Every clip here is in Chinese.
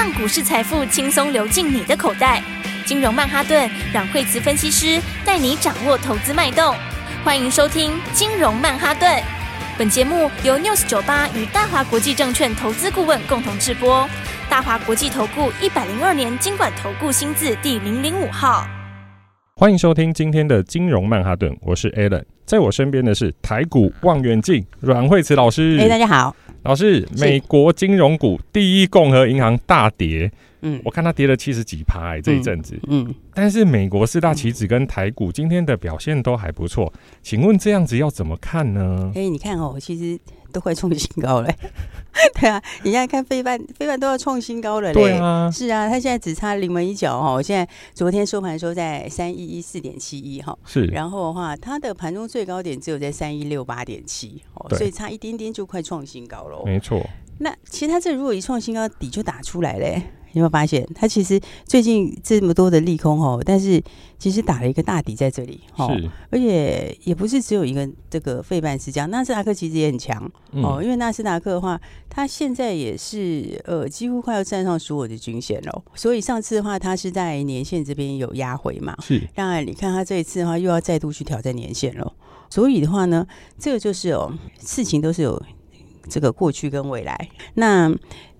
让股市财富轻松流进你的口袋。金融曼哈顿让惠慈分析师带你掌握投资脉动。欢迎收听金融曼哈顿。本节目由 News 九八与大华国际证券投资顾问共同制播。大华国际投顾一百零二年金管投顾新字第零零五号。欢迎收听今天的金融曼哈顿，我是 Alan，在我身边的是台股望远镜阮惠慈老师。哎，大家好，老师，美国金融股第一共和银行大跌，嗯，我看它跌了七十几趴，这一阵子，嗯，嗯，但是美国四大棋子跟台股今天的表现都还不错，请问这样子要怎么看呢？哎，你看哦，其实。都快创新高了，对啊，你现在看飞半，飞半都要创新高了嘞，对啊，是啊，它现在只差临门一脚哈，现在昨天收盘收在三一一四点七一哈，是，然后的话，它的盘中最高点只有在三一六八点七，所以差一点点就快创新高了，没错。那其实它这如果一创新高，底就打出来嘞。有没有发现，它其实最近这么多的利空哦，但是其实打了一个大底在这里哦，而且也不是只有一个这个费半是这样，纳斯达克其实也很强哦，因为纳斯达克的话，它现在也是呃几乎快要站上所有的均线了，所以上次的话，它是在年线这边有压回嘛，是，当然你看它这一次的话，又要再度去挑战年线了，所以的话呢，这个就是哦，事情都是有这个过去跟未来，那。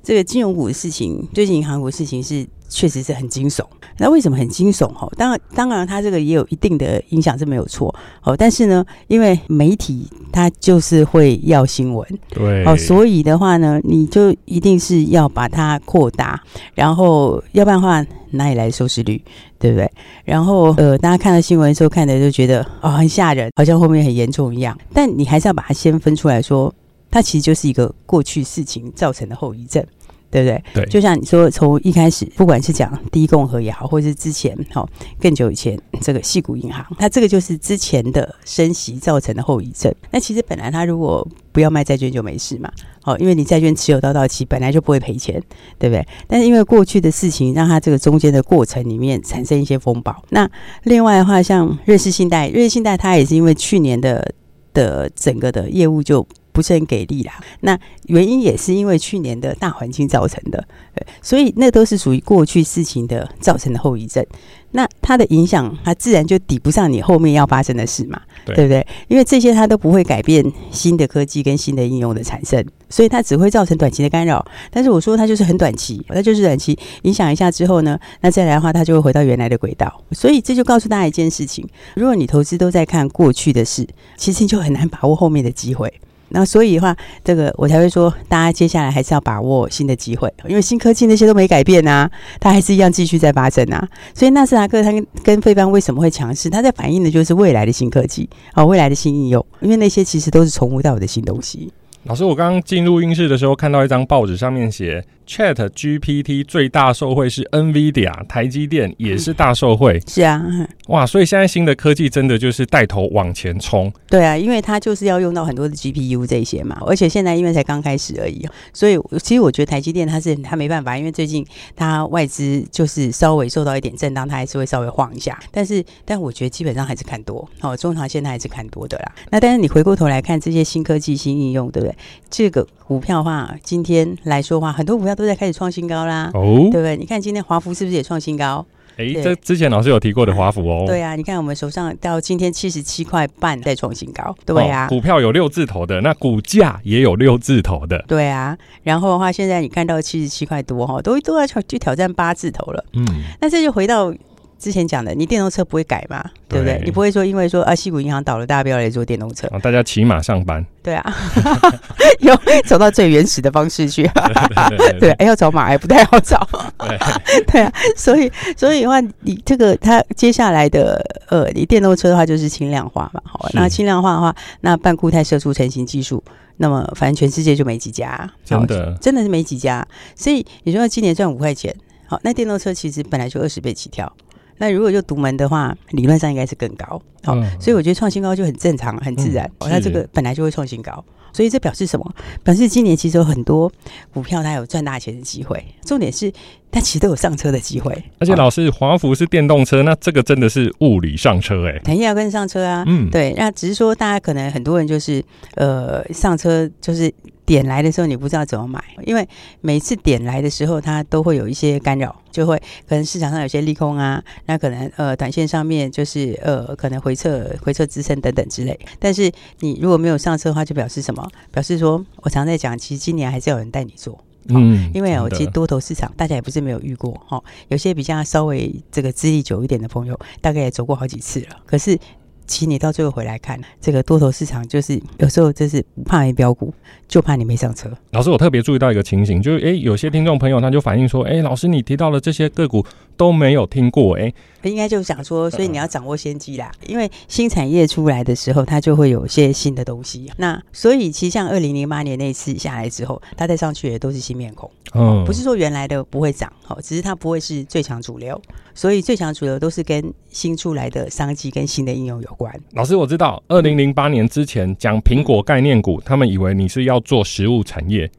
这个金融股的事情，最近银行股的事情是确实是很惊悚。那为什么很惊悚？哈，当然，当然，它这个也有一定的影响是没有错。哦，但是呢，因为媒体它就是会要新闻，对，哦，所以的话呢，你就一定是要把它扩大，然后要不然的话，哪里来收视率？对不对？然后呃，大家看到新闻的时候看的就觉得哦很吓人，好像后面很严重一样。但你还是要把它先分出来说。它其实就是一个过去事情造成的后遗症，对不对？对，就像你说，从一开始，不管是讲第一共和也好，或者是之前好更久以前这个矽谷银行，它这个就是之前的升息造成的后遗症。那其实本来它如果不要卖债券就没事嘛，好，因为你债券持有到到期本来就不会赔钱，对不对？但是因为过去的事情，让它这个中间的过程里面产生一些风暴。那另外的话，像瑞士信贷，瑞士信贷它也是因为去年的的整个的业务就。不是很给力啦，那原因也是因为去年的大环境造成的，对，所以那都是属于过去事情的造成的后遗症。那它的影响，它自然就抵不上你后面要发生的事嘛，对，对不对？因为这些它都不会改变新的科技跟新的应用的产生，所以它只会造成短期的干扰。但是我说它就是很短期，它就是短期影响一下之后呢，那再来的话，它就会回到原来的轨道。所以这就告诉大家一件事情：如果你投资都在看过去的事，其实你就很难把握后面的机会。那所以的话，这个我才会说，大家接下来还是要把握新的机会，因为新科技那些都没改变啊，它还是一样继续在发生啊。所以纳斯达克它跟跟费班为什么会强势？它在反映的就是未来的新科技啊，未来的新应用，因为那些其实都是从无到有的新东西。老师，我刚刚进录音室的时候，看到一张报纸，上面写。Chat GPT 最大受惠是 NVIDIA，台积电也是大受惠。嗯、是啊，哇，所以现在新的科技真的就是带头往前冲。对啊，因为它就是要用到很多的 GPU 这些嘛，而且现在因为才刚开始而已，所以其实我觉得台积电它是它没办法，因为最近它外资就是稍微受到一点震荡，它还是会稍微晃一下。但是，但我觉得基本上还是看多哦，中长线它还是看多的啦。那但是你回过头来看这些新科技、新应用，对不对？这个股票的话，今天来说的话，很多股票。都在开始创新高啦，哦，对不对？你看今天华孚是不是也创新高？哎、欸，这之前老师有提过的华孚哦，对啊，你看我们手上到今天七十七块半再创新高，对啊、哦，股票有六字头的，那股价也有六字头的，对啊。然后的话，现在你看到七十七块多哈，都都要去挑战八字头了，嗯，那这就回到。之前讲的，你电动车不会改嘛？对不对？你不会说因为说啊，西谷银行倒了，大家不要来做电动车，大家骑马上班。对啊，有走到最原始的方式去。对，哎，要找马，还，不太好找。对，对啊，所以所以的话，你这个它接下来的呃，你电动车的话就是轻量化嘛。好，那轻量化的话，那半固态射出成型技术，那么反正全世界就没几家，真的真的是没几家。所以你说今年赚五块钱，好，那电动车其实本来就二十倍起跳。那如果就独门的话，理论上应该是更高，好、嗯，所以我觉得创新高就很正常、很自然。那、嗯、这个本来就会创新高，所以这表示什么？表示今年其实有很多股票它有赚大钱的机会。重点是它其实都有上车的机会。而且老师，华孚是电动车，那这个真的是物理上车哎、欸，肯定要跟上车啊。嗯，对，那只是说大家可能很多人就是呃上车就是。点来的时候你不知道怎么买，因为每次点来的时候它都会有一些干扰，就会可能市场上有些利空啊，那可能呃短线上面就是呃可能回撤回撤支撑等等之类。但是你如果没有上车的话，就表示什么？表示说我常在讲，其实今年还是有人带你做。嗯，因为我其实多头市场大家也不是没有遇过哈，有些比较稍微这个资历久一点的朋友，大概也走过好几次了。可是，其实你到最后回来看，这个多头市场就是有时候就是不怕没标股，就怕你没上车。老师，我特别注意到一个情形，就是诶，有些听众朋友他就反映说，诶，老师你提到了这些个股都没有听过，诶。应该就想说，所以你要掌握先机啦，因为新产业出来的时候，它就会有些新的东西。那所以其实像二零零八年那次下来之后，它再上去也都是新面孔，嗯，不是说原来的不会涨，好，只是它不会是最强主流。所以最强主流都是跟新出来的商机跟新的应用有关。老师，我知道二零零八年之前讲苹果概念股，他们以为你是要做食物产业。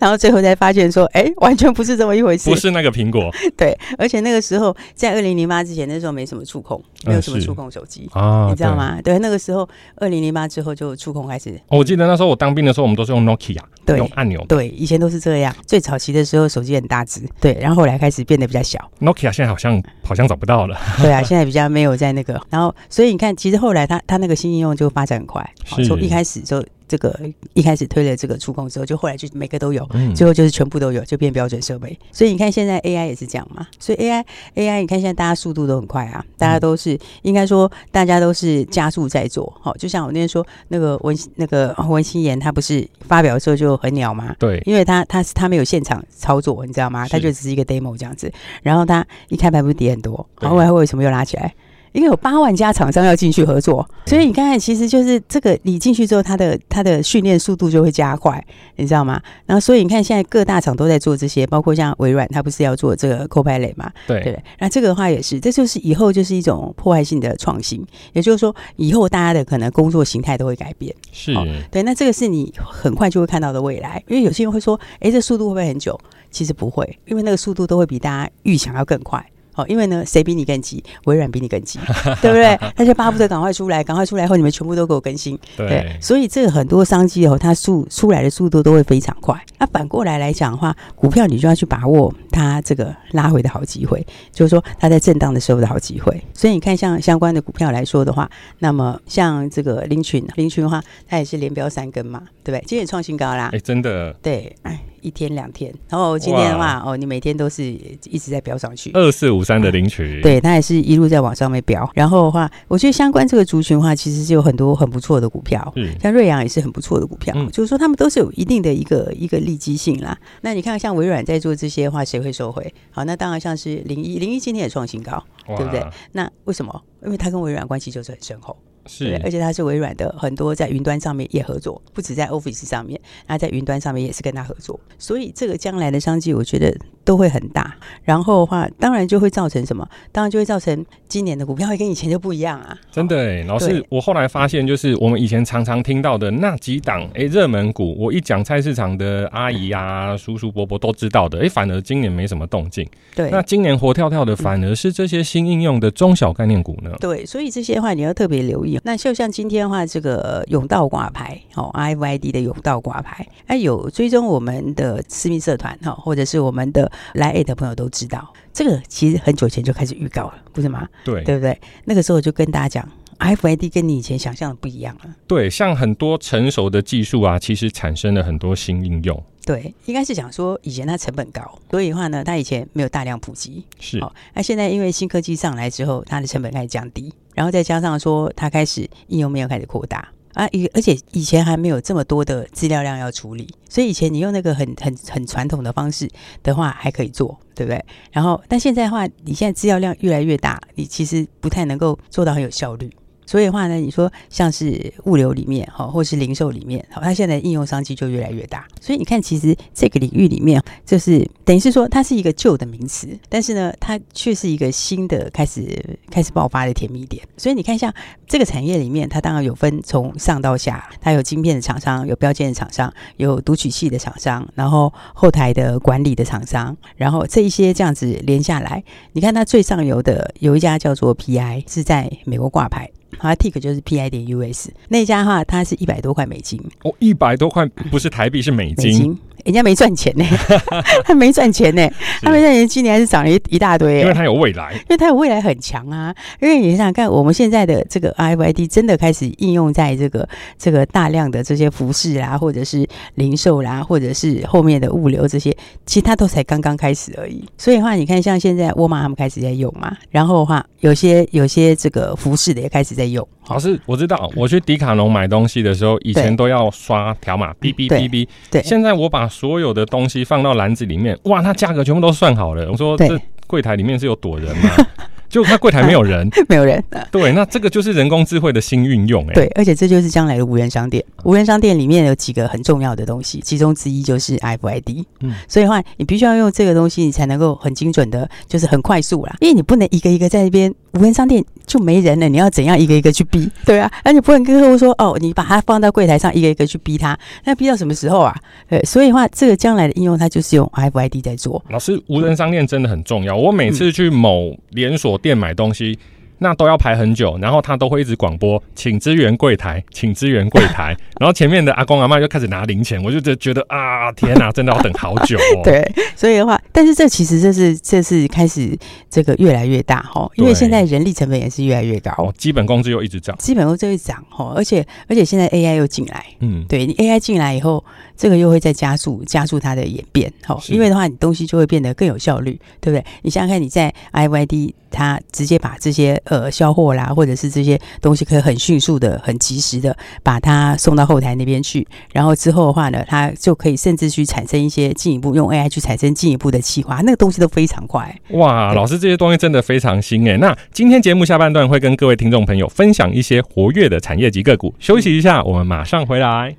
然后最后才发现说，哎，完全不是这么一回事，不是那个苹果。对，而且那个时候在二零零八之前，那时候没什么触控，没有什么触控手机啊，你知道吗？对，对，那个时候二零零八之后就触控开始。我记得那时候我当兵的时候，我们都是用 Nokia，对，用按钮。对，以前都是这样。最早期的时候手机很大只，对，然后后来开始变得比较小。Nokia 现在好像好像找不到了。对啊，现在比较没有在那个。然后所以你看，其实后来它它那个新应用就发展很快，从一开始就。这个一开始推了这个触控之后，就后来就每个都有，嗯、最后就是全部都有，就变标准设备。所以你看现在 AI 也是这样嘛。所以 AI AI 你看现在大家速度都很快啊，大家都是、嗯、应该说大家都是加速在做。好，就像我那天说那个文那个文心妍，他不是发表的时候就很鸟吗？对，因为他他他没有现场操作，你知道吗？他就只是一个 demo 这样子。然后他一开盘不是跌很多，然后后来为什么又拉起来？因为有八万家厂商要进去合作，所以你看看，其实就是这个，你进去之后，它的它的训练速度就会加快，你知道吗？然后，所以你看，现在各大厂都在做这些，包括像微软，它不是要做这个 Copilot 嘛？对对。那这个的话也是，这就是以后就是一种破坏性的创新，也就是说，以后大家的可能工作形态都会改变。是、哦，对。那这个是你很快就会看到的未来，因为有些人会说，哎，这速度会不会很久？其实不会，因为那个速度都会比大家预想要更快。好，因为呢，谁比你更急？微软比你更急，对不对？他就巴不得赶快出来，赶快出来后，你们全部都给我更新。对，对，所以这个很多商机哦，它速出来的速度都会非常快。那反过来来讲的话，股票你就要去把握它这个拉回的好机会，就是说它在震荡的时候的好机会。所以你看，像相关的股票来说的话，那么像这个林群，林群的话，它也是连标三根嘛，对不对？今天也创新高啦。哎，真的。对，哎。一天两天，然后今天的话，哦，你每天都是一直在飙上去。二四五三的凌群，对，它也是一路在往上面飙。然后的话，我觉得相关这个族群的话，其实是有很多很不错的股票，嗯，像瑞阳也是很不错的股票，嗯，就是说他们都是有一定的一个一个利基性啦。那你看，像微软在做这些的话，谁会收回？好，那当然像是零一，零一今天也创新高，对不对？那为什么？因为它跟微软关系就是很深厚。是，而且它是微软的很多在云端上面也合作，不止在 Office 上面，那在云端上面也是跟他合作，所以这个将来的商机，我觉得都会很大。然后的话，当然就会造成什么？当然就会造成今年的股票会跟以前就不一样啊！真的哎，老师，我后来发现，就是我们以前常常听到的那几档哎热门股，我一讲菜市场的阿姨啊、叔叔伯伯都知道的，哎，反而今年没什么动静。对，那今年活跳跳的反而是这些新应用的中小概念股呢？对，所以这些话你要特别留意。那就像今天的话，这个甬道挂牌哦，IYD 的甬道挂牌，哎，有追踪我们的私密社团哈，或者是我们的 LINE@ 的朋友都知道，这个其实很久前就开始预告了，不是吗？对，对不对？那个时候我就跟大家讲，RFID 跟你以前想象的不一样了。对，像很多成熟的技术啊，其实产生了很多新应用。对，应该是讲说以前它成本高，所以的话呢，它以前没有大量普及。是，哦，那现在因为新科技上来之后，它的成本开始降低。然后再加上说，它开始应用面开始扩大啊，而且以前还没有这么多的资料量要处理，所以以前你用那个很很很传统的方式的话还可以做，对不对？然后但现在的话，你现在资料量越来越大，你其实不太能够做到很有效率。所以的话呢，你说像是物流里面哈，或是零售里面，好，它现在应用商机就越来越大。所以你看，其实这个领域里面，就是等于是说它是一个旧的名词，但是呢，它却是一个新的开始开始爆发的甜蜜点。所以你看，像这个产业里面，它当然有分从上到下，它有晶片的厂商，有标签的厂商，有读取器的厂商，然后后台的管理的厂商，然后这一些这样子连下来，你看它最上游的有一家叫做 PI，是在美国挂牌。好，Tick 就是 P I 点 U S 那家的话，它是一百多块美金哦，一百多块不是台币，是美金。美金人家没赚钱呢，他没赚钱呢，他没赚钱，今年还是涨了一一大堆。因为他有未来，因为他有未来很强啊。因为你想想看，我们现在的这个 RFID 真的开始应用在这个这个大量的这些服饰啦，或者是零售啦，或者是后面的物流这些，其实它都才刚刚开始而已。所以的话，你看像现在沃尔玛他们开始在用嘛，然后的话，有些有些这个服饰的也开始在用。老师，我知道，我去迪卡侬买东西的时候，以前都要刷条码，哔哔哔哔。对，现在我把所有的东西放到篮子里面，哇，它价格全部都算好了。我说这柜台里面是有躲人吗？就那柜台没有人，没有人。对，那这个就是人工智慧的新运用，哎。对，而且这就是将来的无人商店。无人商店里面有几个很重要的东西，其中之一就是 RFID。嗯，所以的话，你必须要用这个东西，你才能够很精准的，就是很快速啦。因为你不能一个一个在那边无人商店就没人了，你要怎样一个一个去逼？对啊，而且不能跟客户说哦，你把它放到柜台上，一个一个去逼他，那逼到什么时候啊？对，所以的话，这个将来的应用，它就是用 RFID 在做。老师，无人商店真的很重要。我每次去某连锁店买东西。那都要排很久，然后他都会一直广播，请支援柜台，请支援柜台。然后前面的阿公阿妈就开始拿零钱，我就觉觉得啊，天哪，真的要等好久哦。对，所以的话，但是这其实这是这是开始这个越来越大哈，因为现在人力成本也是越来越高，哦、基本工资又一直涨，基本工资会涨哈，而且而且现在 AI 又进来，嗯，对你 AI 进来以后，这个又会再加速加速它的演变哈，因为的话，你东西就会变得更有效率，对不对？你想想看，你在 RFID 它直接把这些呃销货啦，或者是这些东西可以很迅速的、很及时的把它送到后台那边去，然后之后的话呢，它就可以甚至去产生一些进一步用 AI 去产生进一步的企划，那个东西都非常快。哇，老师这些东西真的非常新诶。那今天节目下半段会跟各位听众朋友分享一些活跃的产业级个股。休息一下，我们马上回来。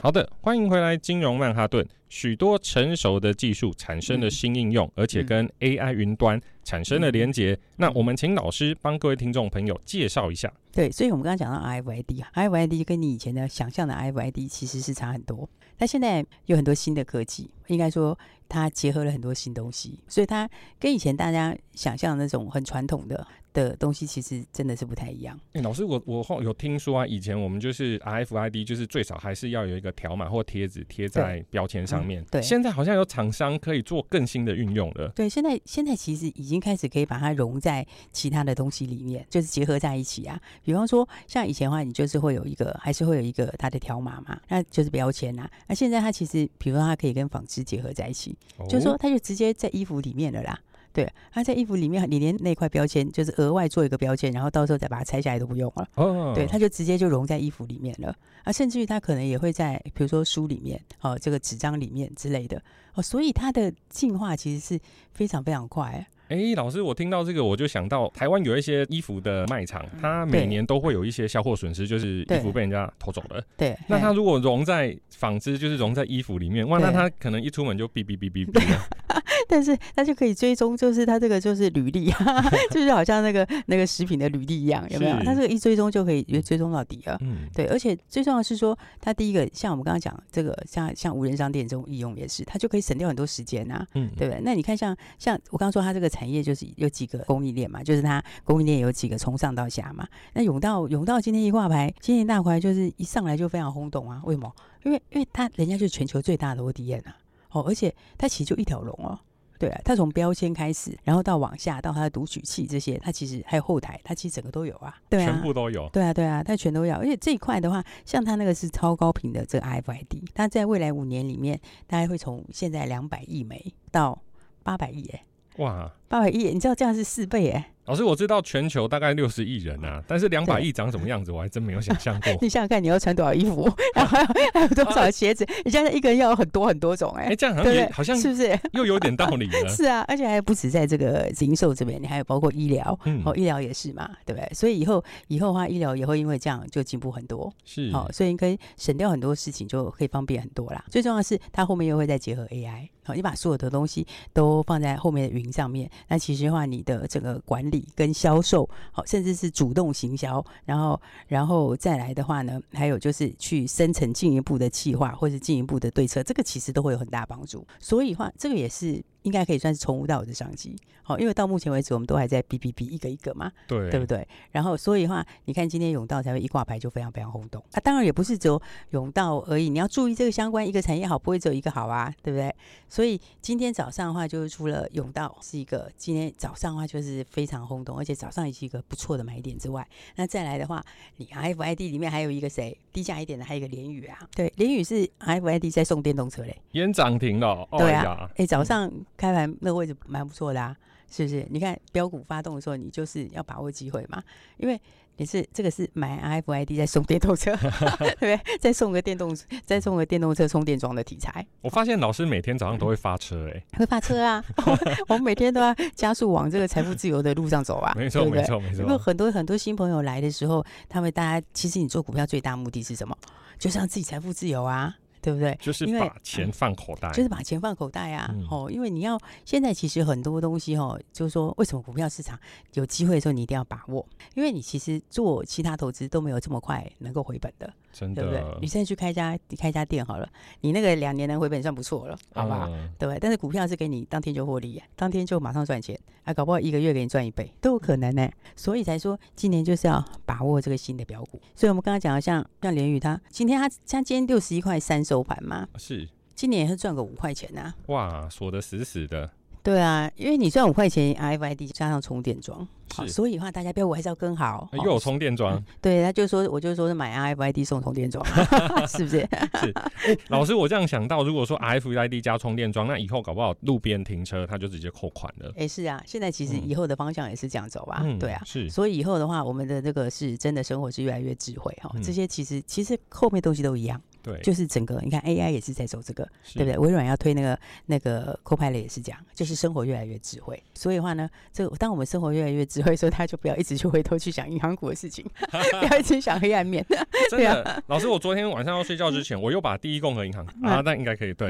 好的，欢迎回来，金融曼哈顿。许多成熟的技术产生了新应用，而且跟 AI 云端产生了连结。那我们请老师帮各位听众朋友介绍一下。对，所以我们刚刚讲到 RFID，RFID 跟你以前的想象的 IFID 其实是差很多。那现在有很多新的科技，应该说它结合了很多新东西，所以它跟以前大家想象的那种很传统的。的东西其实真的是不太一样。哎、欸，老师，我我后有听说啊，以前我们就是 RFID，就是最少还是要有一个条码或贴纸贴在标签上面。对，现在好像有厂商可以做更新的运用了。对，现在现在其实已经开始可以把它融在其他的东西里面，就是结合在一起啊。比方说，像以前的话，你就是会有一个，还是会有一个它的条码嘛，那就是标签啊。那现在它其实，比如说它可以跟纺织结合在一起，哦、就是说它就直接在衣服里面了啦。对，它在衣服里面，你连那块标签就是额外做一个标签，然后到时候再把它拆下来都不用了。哦，对，它就直接就融在衣服里面了。啊，甚至于它可能也会在，比如说书里面，哦，这个纸张里面之类的。哦，所以它的进化其实是非常非常快。哎、欸，老师，我听到这个，我就想到台湾有一些衣服的卖场，它每年都会有一些销货损失，就是衣服被人家偷走了。对，那它如果融在纺织，就是融在衣服里面，哇，那它可能一出门就哔哔哔哔哔。但是它就可以追踪，就是它这个就是履历，就是好像那个那个食品的履历一样，有没有？它这个一追踪就可以追踪到底了。嗯，对，而且最重要的是说，它第一个像我们刚刚讲这个，像像无人商店这种应用也是，它就可以省掉很多时间呐，嗯，对不对？那你看像像我刚刚说它这个。产业就是有几个供应链嘛，就是它供应链有几个从上到下嘛。那永道永道今天一挂牌，今天大牌就是一上来就非常轰动啊。为什么？因为因为它人家就是全球最大的 ODM 啊。哦，而且它其实就一条龙哦。对啊，它从标签开始，然后到往下到它的读取器这些，它其实还有后台，它其实整个都有啊。对啊，全部都有。对啊，对啊，它全都要。而且这一块的话，像它那个是超高频的这个 RFID，它在未来五年里面，大概会从现在两百亿枚到八百亿哎。哇，八百亿，你知道这样是四倍哎。老师，我知道全球大概六十亿人啊，但是两百亿长什么样子，我还真没有想象过。你想想看，你要穿多少衣服，然后还有多少鞋子？你现在一个人要有很多很多种哎。哎，这样好像也好像是不是又有点道理了？是啊，而且还不止在这个零售这边，你还有包括医疗，哦，医疗也是嘛，对不对？所以以后以后的话，医疗也会因为这样就进步很多。是，哦，所以应该省掉很多事情，就可以方便很多啦。最重要的是，它后面又会再结合 AI，好，你把所有的东西都放在后面的云上面，那其实的话，你的整个管理跟销售。好，甚至是主动行销，然后，然后再来的话呢，还有就是去生成进一步的计划，或是进一步的对策，这个其实都会有很大帮助。所以话，这个也是应该可以算是从无到有的商机。好，因为到目前为止，我们都还在哔哔哔一个一个嘛，对，对不对？然后所以的话，你看今天永道才会一挂牌就非常非常轰动啊。当然也不是只有永道而已，你要注意这个相关一个产业好，不会只有一个好啊，对不对？所以今天早上的话，就是除了永道是一个今天早上的话就是非常轰动，而且早上也是一个不错的买点之外，那再来的话，你 RFID 里面还有一个谁？低价一点的还有一个联宇啊，对，联宇是 RFID 在送电动车嘞，也涨停了，对啊，哎、欸，早上开盘那个位置蛮不错的啊。是不是？你看标股发动的时候，你就是要把握机会嘛。因为你是这个是买 RFID 再送电动车，对不对？再送个电动，再送个电动车充电桩的题材。我发现老师每天早上都会发车、欸，哎，会发车啊！我们每天都要加速往这个财富自由的路上走啊！没错，没错，没错。因为很多很多新朋友来的时候，他们大家其实你做股票最大目的是什么？就是让自己财富自由啊！对不对？就是把钱放口袋，就是把钱放口袋啊！嗯、哦，因为你要现在其实很多东西哦，就是说为什么股票市场有机会的时候你一定要把握，因为你其实做其他投资都没有这么快能够回本的。真的，对不对？你现在去开家，你开家店好了，你那个两年能回本算不错了，好不好？嗯、对不对？但是股票是给你当天就获利，当天就马上赚钱，啊，搞不好一个月给你赚一倍都有可能呢。所以才说今年就是要把握这个新的标股。所以我们刚刚讲的像像联宇，他今天他像今天六十一块三收盘嘛，是今年也是赚个五块钱呐、啊。哇，锁得死死的。对啊，因为你赚五块钱 RFID 加上充电桩。好，所以的话，大家标股还是要跟好。又有充电桩、嗯，对，他就说，我就说是买 RFID 送充电桩，是不是？是、欸。老师，我这样想到，如果说 RFID 加充电桩，那以后搞不好路边停车，他就直接扣款了。哎、欸，是啊，现在其实以后的方向也是这样走吧？嗯、对啊，是。所以以后的话，我们的这个是真的生活是越来越智慧哈。这些其实其实后面东西都一样。对，就是整个你看 AI 也是在走这个，对不对？微软要推那个那个 Copilot 也是这样，就是生活越来越智慧。所以的话呢，这个当我们生活越来越智慧的时候，他就不要一直去回头去想银行股的事情，不要一直想黑暗面。真的，老师，我昨天晚上要睡觉之前，我又把第一共和银行啊，那应该可以对。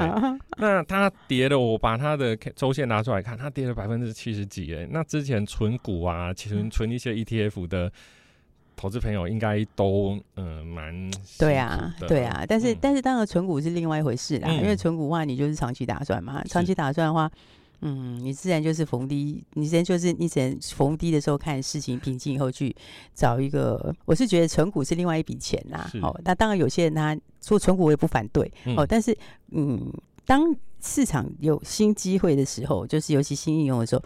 那它跌了，我把它的周线拿出来看，它跌了百分之七十几哎。那之前存股啊，存存一些 ETF 的。投资朋友应该都嗯蛮对啊，对啊，但是、嗯、但是当然存股是另外一回事啦，嗯、因为存股的话你就是长期打算嘛，长期打算的话，嗯，你自然就是逢低，你自然就是你只能逢低的时候看事情平静以后去找一个，我是觉得存股是另外一笔钱啦，哦，那当然有些人他做存股我也不反对，嗯、哦，但是嗯，当市场有新机会的时候，就是尤其新应用的时候。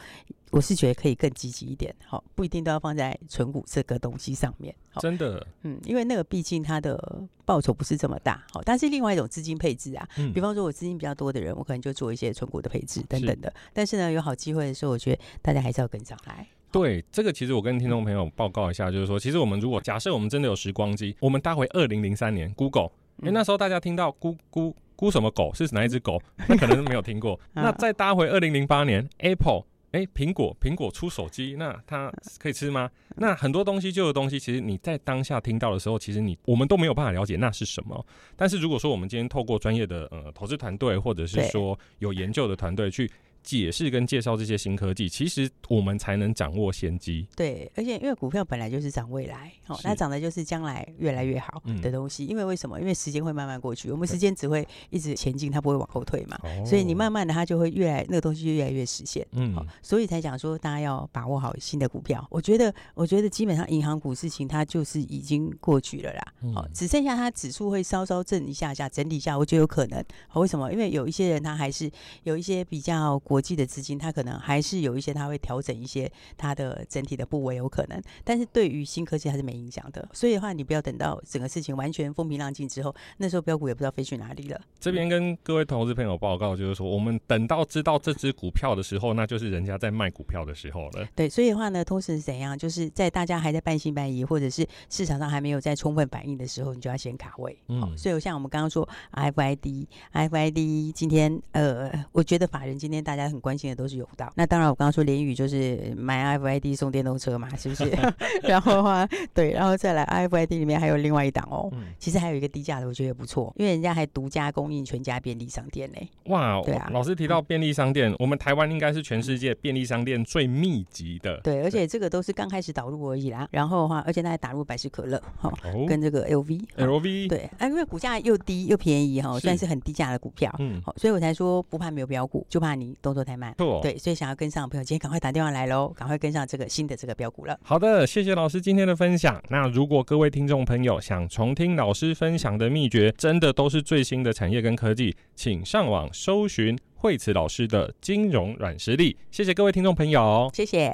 我是觉得可以更积极一点，好，不一定都要放在存股这个东西上面。真的，嗯，因为那个毕竟它的报酬不是这么大，好，但是另外一种资金配置啊，嗯、比方说我资金比较多的人，我可能就做一些存股的配置等等的。是但是呢，有好机会的时候，我觉得大家还是要跟上来。对，这个其实我跟听众朋友报告一下，就是说，其实我们如果假设我们真的有时光机，我们搭回二零零三年，Google，因为那时候大家听到咕咕咕什么狗是哪一只狗，那可能是没有听过。那再搭回二零零八年，Apple。哎，苹果苹果出手机，那它可以吃吗？那很多东西旧的东西，其实你在当下听到的时候，其实你我们都没有办法了解那是什么。但是如果说我们今天透过专业的呃投资团队，或者是说有研究的团队去。解释跟介绍这些新科技，其实我们才能掌握先机。对，而且因为股票本来就是涨未来，哦，它涨的就是将来越来越好的东西。因为为什么？因为时间会慢慢过去，我们时间只会一直前进，它不会往后退嘛。所以你慢慢的，它就会越来那个东西就越来越实现。嗯，所以才讲说大家要把握好新的股票。我觉得，我觉得基本上银行股事情它就是已经过去了啦。哦，只剩下它指数会稍稍震一下下，整理一下，我觉得有可能。为什么？因为有一些人他还是有一些比较。国际的资金，它可能还是有一些，它会调整一些它的整体的部位，有可能。但是对于新科技还是没影响的。所以的话，你不要等到整个事情完全风平浪静之后，那时候标股也不知道飞去哪里了。这边跟各位投资朋友报告，就是说，我们等到知道这只股票的时候，那就是人家在卖股票的时候了。对，所以的话呢，通常是怎样？就是在大家还在半信半疑，或者是市场上还没有在充分反应的时候，你就要先卡位。嗯，所以像我们刚刚说 RFID，RFID 今天呃，我觉得法人今天大家。很关心的都是有道，那当然我刚刚说联宇就是买 RFID 送电动车嘛，是不是？然后的话，对，然后再来 RFID 里面还有另外一档哦，嗯、其实还有一个低价的，我觉得也不错，因为人家还独家供应全家便利商店呢。哇，对啊，老师提到便利商店，嗯、我们台湾应该是全世界便利商店最密集的，对，而且这个都是刚开始导入而已啦。然后的话，而且它还打入百事可乐，哈、哦，跟这个 LV，LV，对，啊，因为股价又低又便宜哈，算是很低价的股票，嗯，好，所以我才说不怕没有标股，就怕你都。动作太慢。错，对，所以想要跟上的朋友，今天赶快打电话来喽，赶快跟上这个新的这个标股了。好的，谢谢老师今天的分享。那如果各位听众朋友想重听老师分享的秘诀，真的都是最新的产业跟科技，请上网搜寻惠慈老师的金融软实力。谢谢各位听众朋友，谢谢。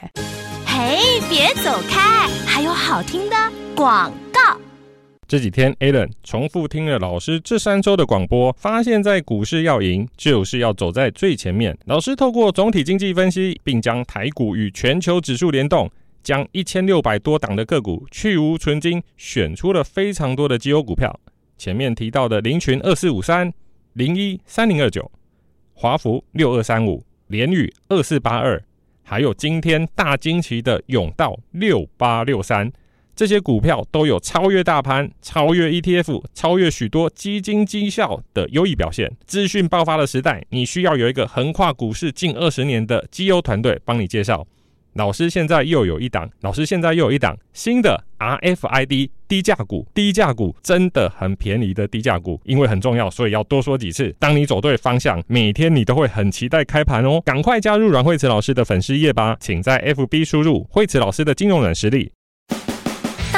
嘿，别走开，还有好听的广告。这几天，Alan 重复听了老师这三周的广播，发现，在股市要赢，就是要走在最前面。老师透过总体经济分析，并将台股与全球指数联动，将一千六百多档的个股去芜存菁，选出了非常多的绩优股票。前面提到的林群二四五三、零一三零二九、华孚六二三五、联宇二四八二，还有今天大惊奇的永道六八六三。这些股票都有超越大盘、超越 ETF、超越许多基金绩效的优异表现。资讯爆发的时代，你需要有一个横跨股市近二十年的绩优团队帮你介绍。老师现在又有一档，老师现在又有一档新的 RFID 低价股，低价股真的很便宜的低价股，因为很重要，所以要多说几次。当你走对方向，每天你都会很期待开盘哦。赶快加入阮惠慈老师的粉丝页吧，请在 FB 输入惠慈老师的金融软实力。